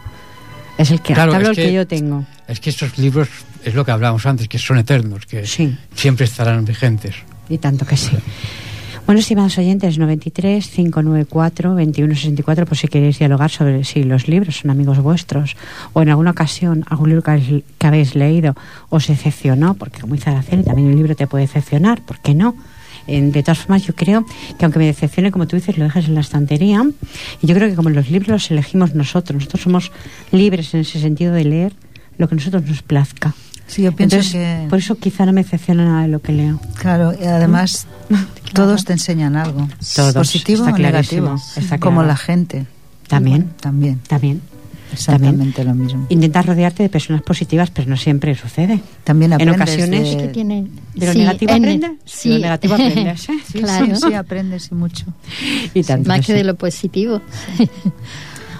Es el que, Claro, hablo es el que que- yo tengo. es que estos libros es lo que hablábamos antes, que son eternos, que Sí. siempre estarán vigentes. Y tanto que sí. Bueno, estimados oyentes, 93 594 2164, por si queréis dialogar sobre si los libros son amigos vuestros o en alguna ocasión algún libro que habéis, que habéis leído os decepcionó, porque como dice Araceli, también un libro te puede decepcionar, ¿por qué no? De todas formas, yo creo que aunque me decepcione, como tú dices, lo dejas en la estantería. Y yo creo que como los libros los elegimos nosotros, nosotros somos libres en ese sentido de leer lo que a nosotros nos plazca. Sí, yo pienso Entonces, que... por eso quizá no me decepciona nada de lo que leo. Claro, y además todos te enseñan algo. Todos, positivo está o negativo. clarísimo, está Como la gente. También. También. También. Exactamente lo mismo. Intentas rodearte de personas positivas, pero no siempre sucede. También En aprendes ocasiones de- que tiene ¿De lo sí, negativo en- aprendes? sí. De lo negativo aprendes, ¿eh? Sí, Claro. sí, sí, aprendes y mucho. Y tanto más que que de lo positivo Bueno,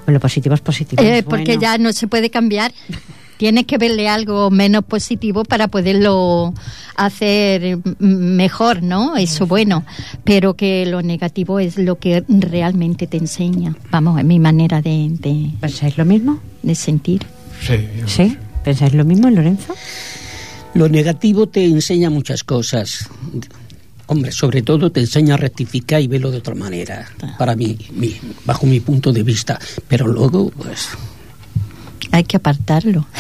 lo positivo es positivo. Eh, es porque bueno. ya no se puede cambiar tienes que verle algo menos positivo para poderlo hacer mejor, ¿no? Eso bueno, pero que lo negativo es lo que realmente te enseña. Vamos, es mi manera de, de, ¿Pensáis lo mismo? de sentir. Sí, yo- ¿Sí? ¿Pensáis lo mismo, Lorenzo? Lo negativo te enseña muchas cosas. Hombre, sobre todo te enseña a rectificar y verlo de otra manera, para mí, mi- bajo mi punto de vista. Pero luego, pues, Hay que apartarlo.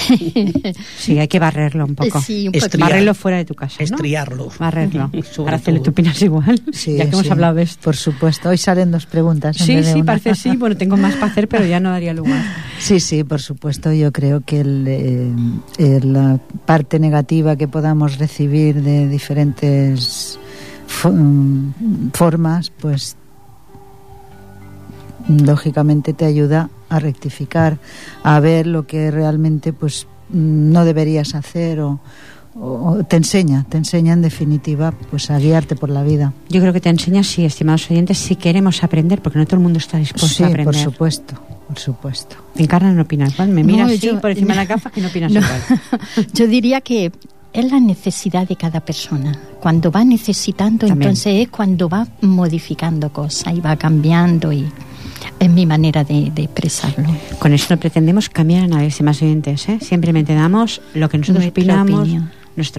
Sí, hay que barrerlo un poco. Sí, un. Barrerlo fuera de tu casa, ¿no? estriarlo. Barrerlo. Todo. ¿tú opinas igual? Sí, ya que hemos hablado de esto. Por supuesto. Hoy salen dos preguntas. Sí, sí, una. parece sí. Bueno, tengo más para hacer, pero ya no daría lugar. Sí, sí, por supuesto. Yo creo que el, eh, eh, la parte negativa que podamos recibir de diferentes fo- mm, formas, pues lógicamente te ayuda a rectificar, a ver lo que realmente pues mm, no deberías hacer o, o, te enseña, te enseña en definitiva pues a guiarte por la vida. Yo creo que te enseña, sí, estimados oyentes, si queremos aprender, porque no todo el mundo está dispuesto a aprender. por supuesto, por supuesto. Encarna no opinas igual, me miras por encima de la gafa que no opinas igual. yo diría que es la necesidad de cada persona. Cuando va necesitando, entonces es cuando va modificando cosas y va cambiando y es mi manera de, expresarlo. Con esto no pretendemos cambiar a nadie, más oyentes, ¿eh? simplemente damos lo que nosotros opinamos,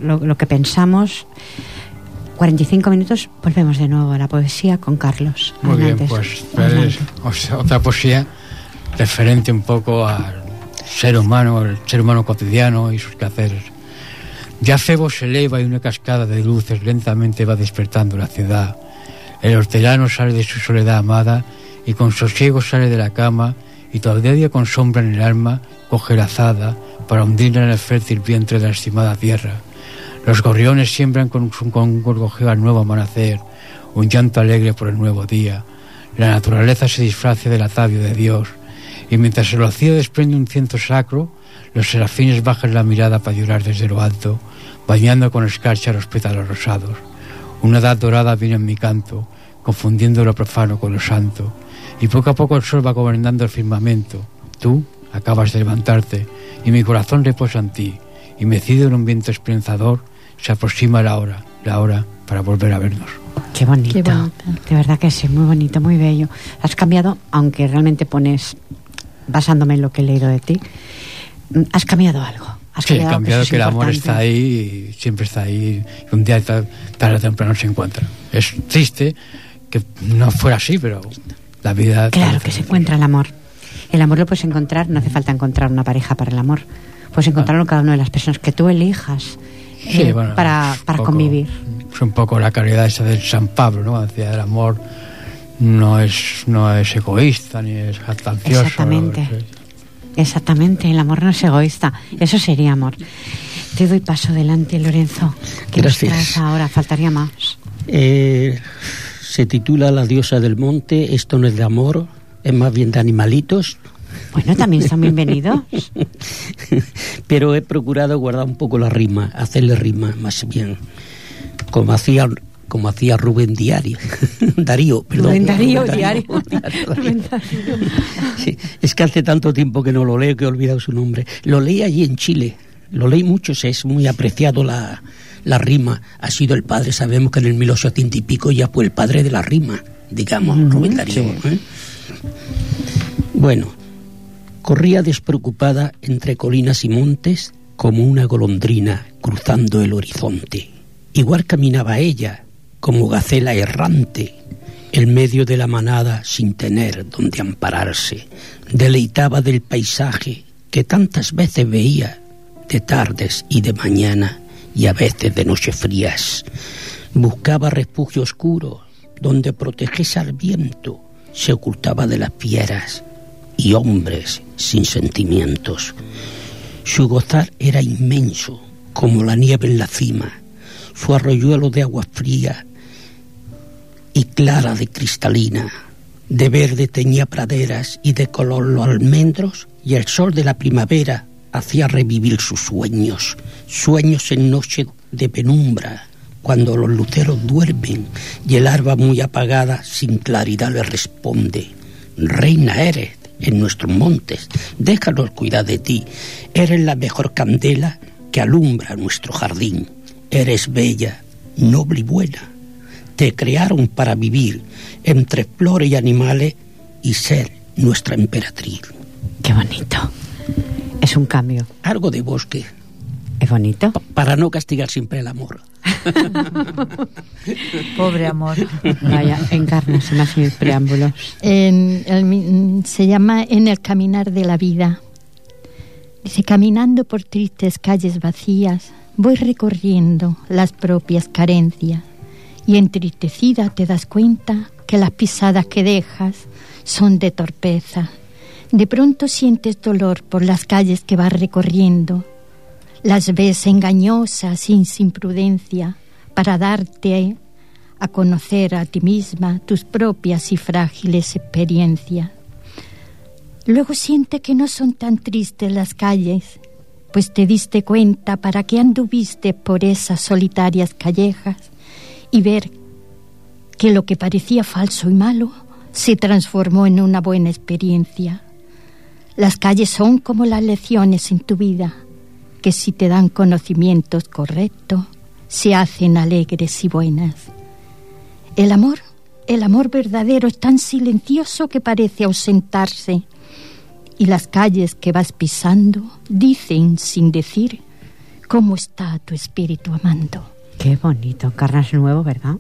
lo, que pensamos. 45 minutos, volvemos de nuevo a la poesía con Carlos. Muy bien, pues otra poesía referente un poco al ser humano, el ser humano cotidiano y sus quehaceres. Ya cebo se eleva y una cascada de luces lentamente va despertando la ciudad. El hortelano sale de su soledad amada y con sosiego sale de la cama y todavía con sombra en el alma coge la azada para hundirla en el fértil vientre de la estimada tierra. Los gorriones siembran con, con gorgojeo al nuevo amanecer, un llanto alegre por el nuevo día. La naturaleza se disfraza del atavio de Dios, y mientras el vacío desprende un ciento sacro, los serafines bajan la mirada para llorar desde lo alto, bañando con escarcha los pétalos rosados. Una edad dorada viene en mi canto, confundiendo lo profano con lo santo, y poco a poco el sol va gobernando el firmamento. Tú acabas de levantarte, y mi corazón reposa en ti, y mecido en un viento esperanzador, se aproxima la hora, la hora para volver a vernos. Qué bonito. De verdad que sí, muy bonito, muy bello. Has cambiado, aunque realmente pones, basándome en lo que he leído de ti, has cambiado algo. Has sí, cambiado, cambiado que, el amor está ahí y siempre está ahí. Y un día tarde o temprano se encuentra. Es triste que no fuera así, pero la vida. Claro que se encuentra el amor. El amor lo puedes encontrar, no hace falta encontrar una pareja para el amor. Puedes encontrarlo en cada una de las personas que tú elijas eh, para, para convivir. Es un poco la caridad esa del San Pablo, ¿no? Decía, el amor no es, no es egoísta ni es jactancioso. Exactamente. Exactamente, el amor no es egoísta. Eso sería amor. Te doy paso adelante, Lorenzo. ¿Qué Gracias. ahora? Faltaría más. Eh, se titula La diosa del monte. Esto no es de amor, es más bien de animalitos. Bueno, también están bienvenidos. Pero he procurado guardar un poco la rima, hacerle rima más bien, como hacía como hacía Rubén Diario, Darío, perdón. Rubén Darío, Diario. es que hace tanto tiempo que no lo leo que he olvidado su nombre. Lo leí allí en Chile, lo leí mucho, es muy apreciado la, la rima. Ha sido el padre, sabemos que en el 1800 y pico ya fue el padre de la rima, digamos, Rubén Darío. ¿eh? Bueno, corría despreocupada entre colinas y montes como una golondrina cruzando el horizonte. Igual caminaba ella, como gacela errante, en medio de la manada sin tener donde ampararse. Deleitaba del paisaje que tantas veces veía, de tardes y de mañana, y a veces de noches frías. Buscaba refugio oscuro, donde protegese al viento, se ocultaba de las fieras y hombres sin sentimientos. Su gozar era inmenso, como la nieve en la cima, su arroyuelo de agua fría y clara de cristalina, de verde teñía praderas y de color los almendros, y el sol de la primavera hacía revivir sus sueños, sueños en noche de penumbra, cuando los luceros duermen y el arba muy apagada sin claridad le responde, Reina eres en nuestros montes, déjanos cuidar de ti, eres la mejor candela que alumbra nuestro jardín, eres bella, noble y buena, te crearon para vivir entre flores y animales y ser nuestra emperatriz. Qué bonito. Es un cambio. Algo de bosque. Es bonito. para no castigar siempre el amor. Pobre amor. Vaya, encarna sin preámbulos. se llama En el caminar de la vida. Dice, caminando por tristes calles vacías, voy recorriendo las propias carencias y entristecida te das cuenta que las pisadas que dejas son de torpeza. De pronto sientes dolor por las calles que vas recorriendo. Las ves engañosas, sin, sin prudencia, para darte a conocer a ti misma tus propias y frágiles experiencias. Luego siente que no son tan tristes las calles, pues te diste cuenta para qué anduviste por esas solitarias callejas y ver que lo que parecía falso y malo se transformó en una buena experiencia. Las calles son como las lecciones en tu vida, que si te dan conocimientos correctos, se hacen alegres y buenas. El amor, el amor verdadero es tan silencioso que parece ausentarse, y las calles que vas pisando dicen sin decir cómo está tu espíritu amando. Qué bonito, carnas nuevo, ¿verdad?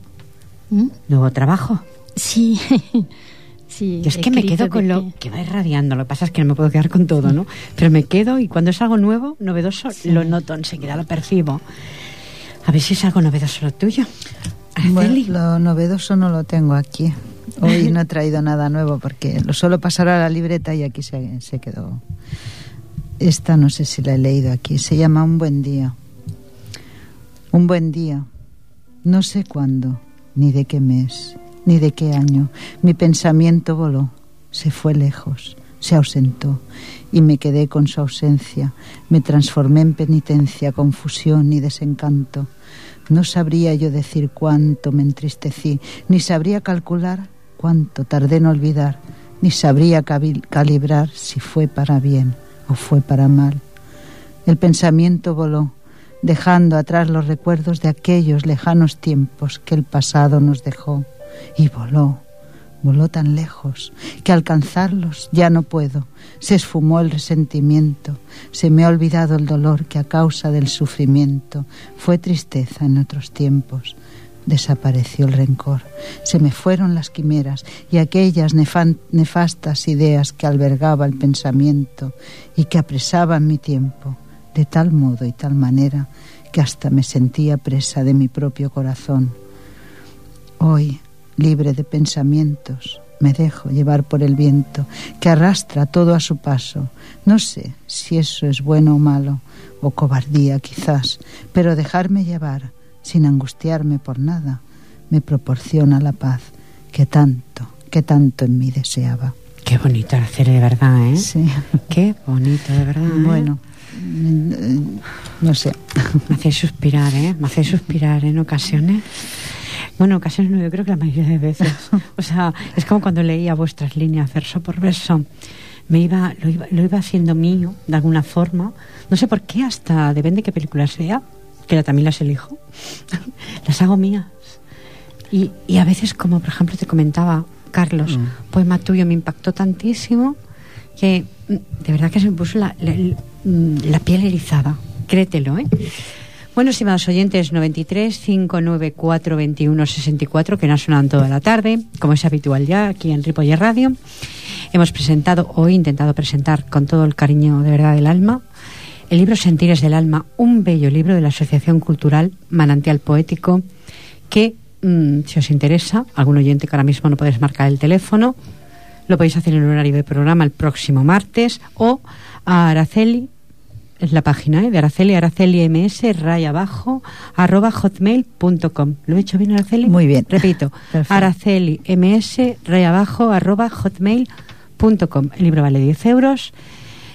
¿Mm? Nuevo trabajo. Sí, sí. Yo es que me quedo con lo que va irradiando. Lo que pasa es que no me puedo quedar con todo, ¿no? Pero me quedo y cuando es algo nuevo, novedoso, lo noto enseguida, lo percibo. A ver si es algo novedoso lo tuyo. Bueno, lo novedoso no lo tengo aquí. Hoy no he traído nada nuevo porque lo suelo pasar a la libreta y aquí se, se quedó. Esta no sé si la he leído aquí. Se llama Un buen día. Un buen día. No sé cuándo, ni de qué mes, ni de qué año. Mi pensamiento voló, se fue lejos, se ausentó y me quedé con su ausencia. Me transformé en penitencia, confusión y desencanto. No sabría yo decir cuánto me entristecí, ni sabría calcular cuánto tardé en olvidar, ni sabría calibrar si fue para bien o fue para mal. El pensamiento voló, dejando atrás los recuerdos de aquellos lejanos tiempos que el pasado nos dejó, y voló, voló tan lejos que alcanzarlos ya no puedo. Se esfumó el resentimiento, se me ha olvidado el dolor que a causa del sufrimiento fue tristeza en otros tiempos. Desapareció el rencor, se me fueron las quimeras y aquellas nefastas ideas que albergaba el pensamiento y que apresaban mi tiempo de tal modo y tal manera que hasta me sentía presa de mi propio corazón. Hoy, libre de pensamientos, me dejo llevar por el viento que arrastra todo a su paso. No sé si eso es bueno o malo, o cobardía quizás, pero dejarme llevar sin angustiarme por nada me proporciona la paz que tanto, que tanto en mí deseaba. Qué bonito Araceli, de verdad, ¿eh? Sí. Qué bonito, de verdad. ¿eh? Bueno, eh, no sé. Me hacéis suspirar, ¿eh? Me hacéis suspirar en ocasiones. Bueno, en ocasiones no, yo creo que la mayoría de veces. O sea, es como cuando leía vuestras líneas verso por verso. Me iba, lo iba, lo iba haciendo mío, de alguna forma. No sé por qué, hasta depende de qué película sea, que también las elijo. las hago mías. Y, y a veces, como por ejemplo te comentaba, Carlos, Mm. poema tuyo me impactó tantísimo que mm, de verdad que se me puso la, la- mm, la piel erizada. Créetelo, ¿eh? Bueno, estimados oyentes, 93 594 21 64, que nos sonan toda la tarde, como es habitual ya aquí en Ripoller Radio. Hemos presentado, hoy intentado presentar con todo el cariño de verdad del alma, el libro Sentires del Alma, un bello libro de la Asociación Cultural Manantial Poético, que, mm, si os interesa, algún oyente que ahora mismo no podéis marcar el teléfono, lo podéis hacer en el horario de programa el próximo martes o a Araceli, es la página ¿eh? de Araceli, Araceli MS, raya abajo, arroba hotmail.com. ¿Lo he hecho bien, Araceli? Muy bien. Repito, Perfecto. Araceli MS, raya abajo, arroba hotmail.com. El libro vale 10 euros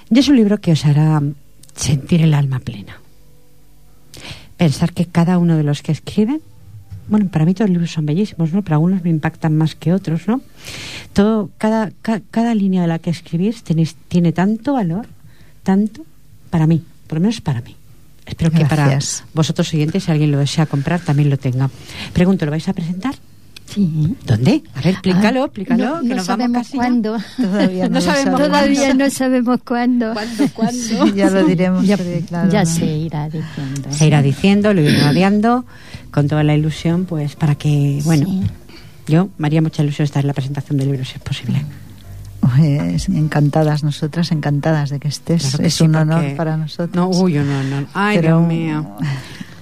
y es un libro que os hará sentir el alma plena. Pensar que cada uno de los que escriben bueno, para mí todos los libros son bellísimos, ¿no? Pero algunos me impactan más que otros, ¿no? Todo, cada, ca- cada línea de la que escribís tenéis, tiene tanto valor, tanto, para mí, por lo menos para mí. Espero que para vosotros oyentes, si alguien lo desea comprar, también lo tenga. Pregunto, ¿lo vais a presentar? Sí. ¿Dónde? A ver, explícalo, explícalo, No, que no nos vamos sabemos cuándo. Todavía no, sabemos Todavía no sabemos cuándo. ¿Cuándo, cuándo? Sí, ya lo diremos. Ya, porque, claro, ya no. se irá diciendo. Se irá diciendo, lo iré radiando con toda la ilusión, pues para que, bueno, Sí. yo me haría mucha ilusión estar en la presentación del libro, si es posible. Pues, encantadas nosotras, encantadas de que estés. Claro que es sí, un porque- honor para nosotros. No, uy, no, no. Ay, Pero- Dios mío.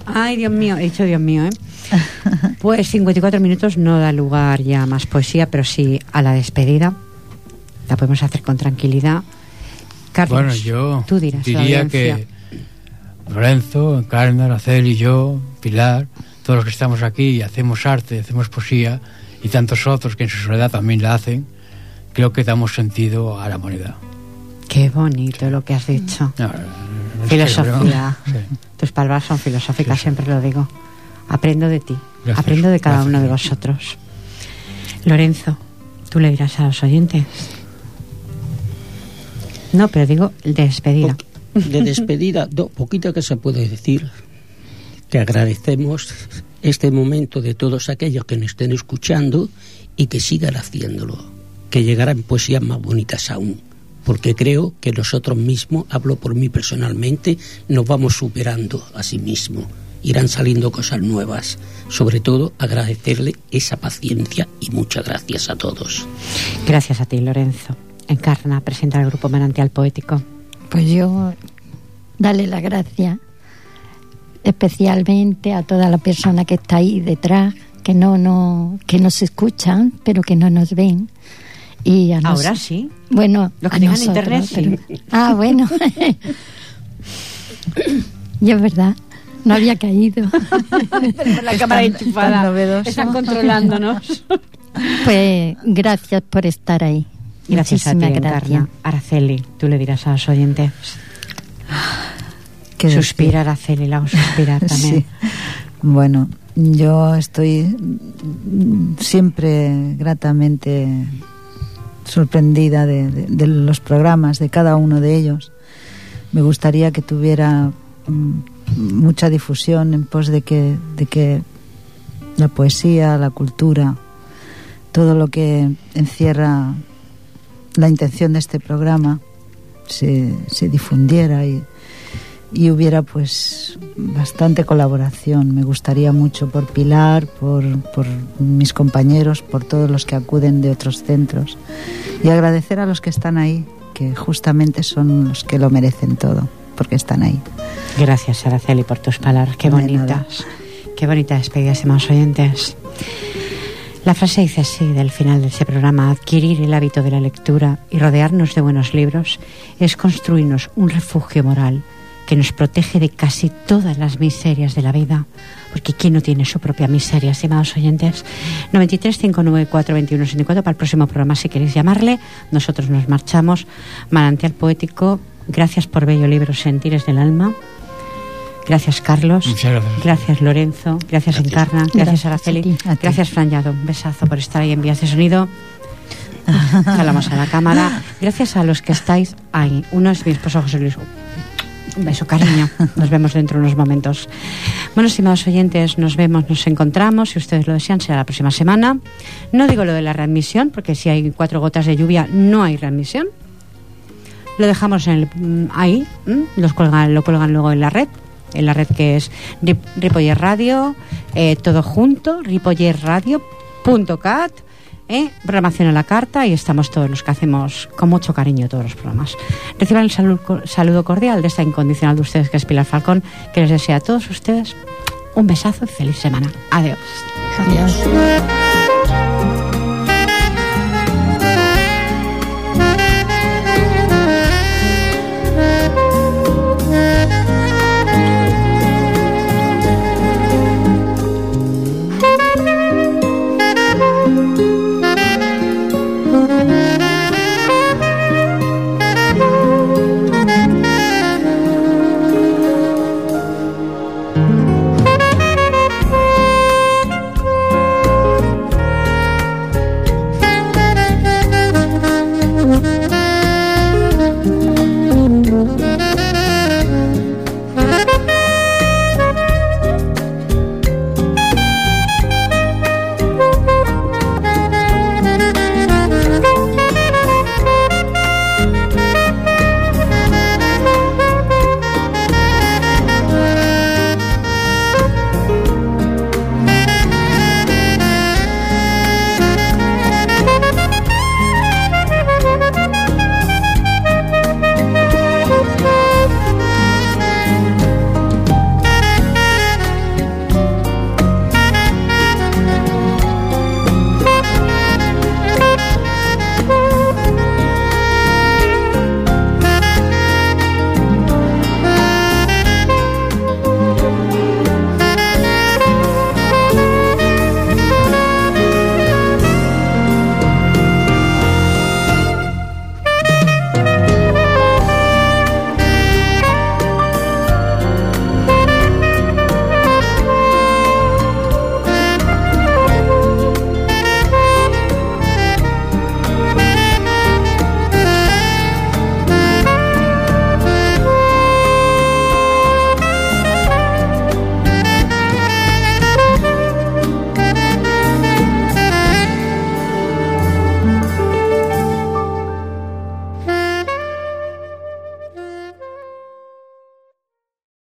Ay, Dios mío. He dicho Dios mío, ¿eh? Pues 54 minutos no da lugar ya a más poesía, pero sí a la despedida. La podemos hacer con tranquilidad. Carlos, Bueno, yo tú dirás diría que Lorenzo, Carmen, Araceli, yo, Pilar, todos los que estamos aquí y hacemos arte, hacemos poesía y tantos otros que en su soledad también la hacen, creo que damos sentido a la moneda. Qué bonito lo que has dicho. No, Filosofía. Sí. Tus palabras son filosóficas, siempre lo digo. Aprendo de ti, Gracias, aprendo de cada gracias. uno de vosotros. Lorenzo, tú le dirás a los oyentes. No, pero digo despedida. De despedida, do, poquito que se puede decir, que agradecemos este momento de todos aquellos que nos estén escuchando y que sigan haciéndolo, que llegarán poesías más bonitas aún, porque creo que nosotros mismos, hablo por mí personalmente, nos vamos superando a sí mismos, irán saliendo cosas nuevas, sobre todo agradecerle esa paciencia y muchas gracias a todos. Gracias a ti, Lorenzo. Encarna, presenta el grupo Manantial Poético. Pues yo darle la gracia especialmente a toda la persona que está ahí detrás, que no, no, que nos escuchan, pero que no nos ven. Y a nos- Ahora sí. Bueno, Los que a tengan nosotros, internet, pero- Ah, bueno. y es verdad, no había caído. la cámara enchufada. Están controlándonos. Pues gracias por estar ahí. Gracias a ti, Muchísimas Encarna. gracias. Araceli, tú le dirás a los oyentes. ¿Qué decir? Suspira, Araceli, la hago suspirar también. Sí. Bueno, yo estoy siempre gratamente sorprendida de, los programas, de cada uno de ellos. Me gustaría que tuviera mm, mucha difusión en pos de que, de que la poesía, la cultura, todo lo que encierra la intención de este programa se, se difundiera y, y hubiera pues bastante colaboración. Me gustaría mucho por Pilar, por, por mis compañeros, por todos los que acuden de otros centros y agradecer a los que están ahí, que justamente son los que lo merecen todo, porque están ahí. Gracias, Araceli, por tus palabras. Qué bonitas. Qué bonita despedida, estimados oyentes. La frase dice así del final de ese programa, adquirir el hábito de la lectura y rodearnos de buenos libros es construirnos un refugio moral que nos protege de casi todas las miserias de la vida, porque ¿quién no tiene su propia miseria, estimados oyentes? 93 594 21 64 para el próximo programa, si queréis llamarle, nosotros nos marchamos. Manantial Poético, gracias por bello libro Sentires del Alma. Gracias, Carlos. Muchas gracias. Gracias, Lorenzo. Gracias, Gracias. Encarna. Gracias, Gracias Araceli. a ti. A ti. Gracias, Fran Llado. Un besazo por estar ahí en vías de sonido. Hablamos a la cámara. Gracias a los que estáis ahí. Uno es mi esposo José Luis. Un beso, cariño. Nos vemos dentro de unos momentos. Bueno, estimados oyentes, nos vemos, nos encontramos. Si ustedes lo desean, será la próxima semana. No digo lo de la readmisión, porque si hay cuatro gotas de lluvia, no hay readmisión. Lo dejamos en el, mm, ahí, mm, los cuelgan, lo cuelgan luego en la red, en la red que es Rip- Ripoller Radio, eh, todo junto, ripollerradio.cat, eh, programación a la carta y estamos todos los que hacemos con mucho cariño todos los programas. Reciban el saludo cordial de esta incondicional de ustedes que es Pilar Falcón, que les desea a todos ustedes un besazo y feliz semana. Adiós. Adiós.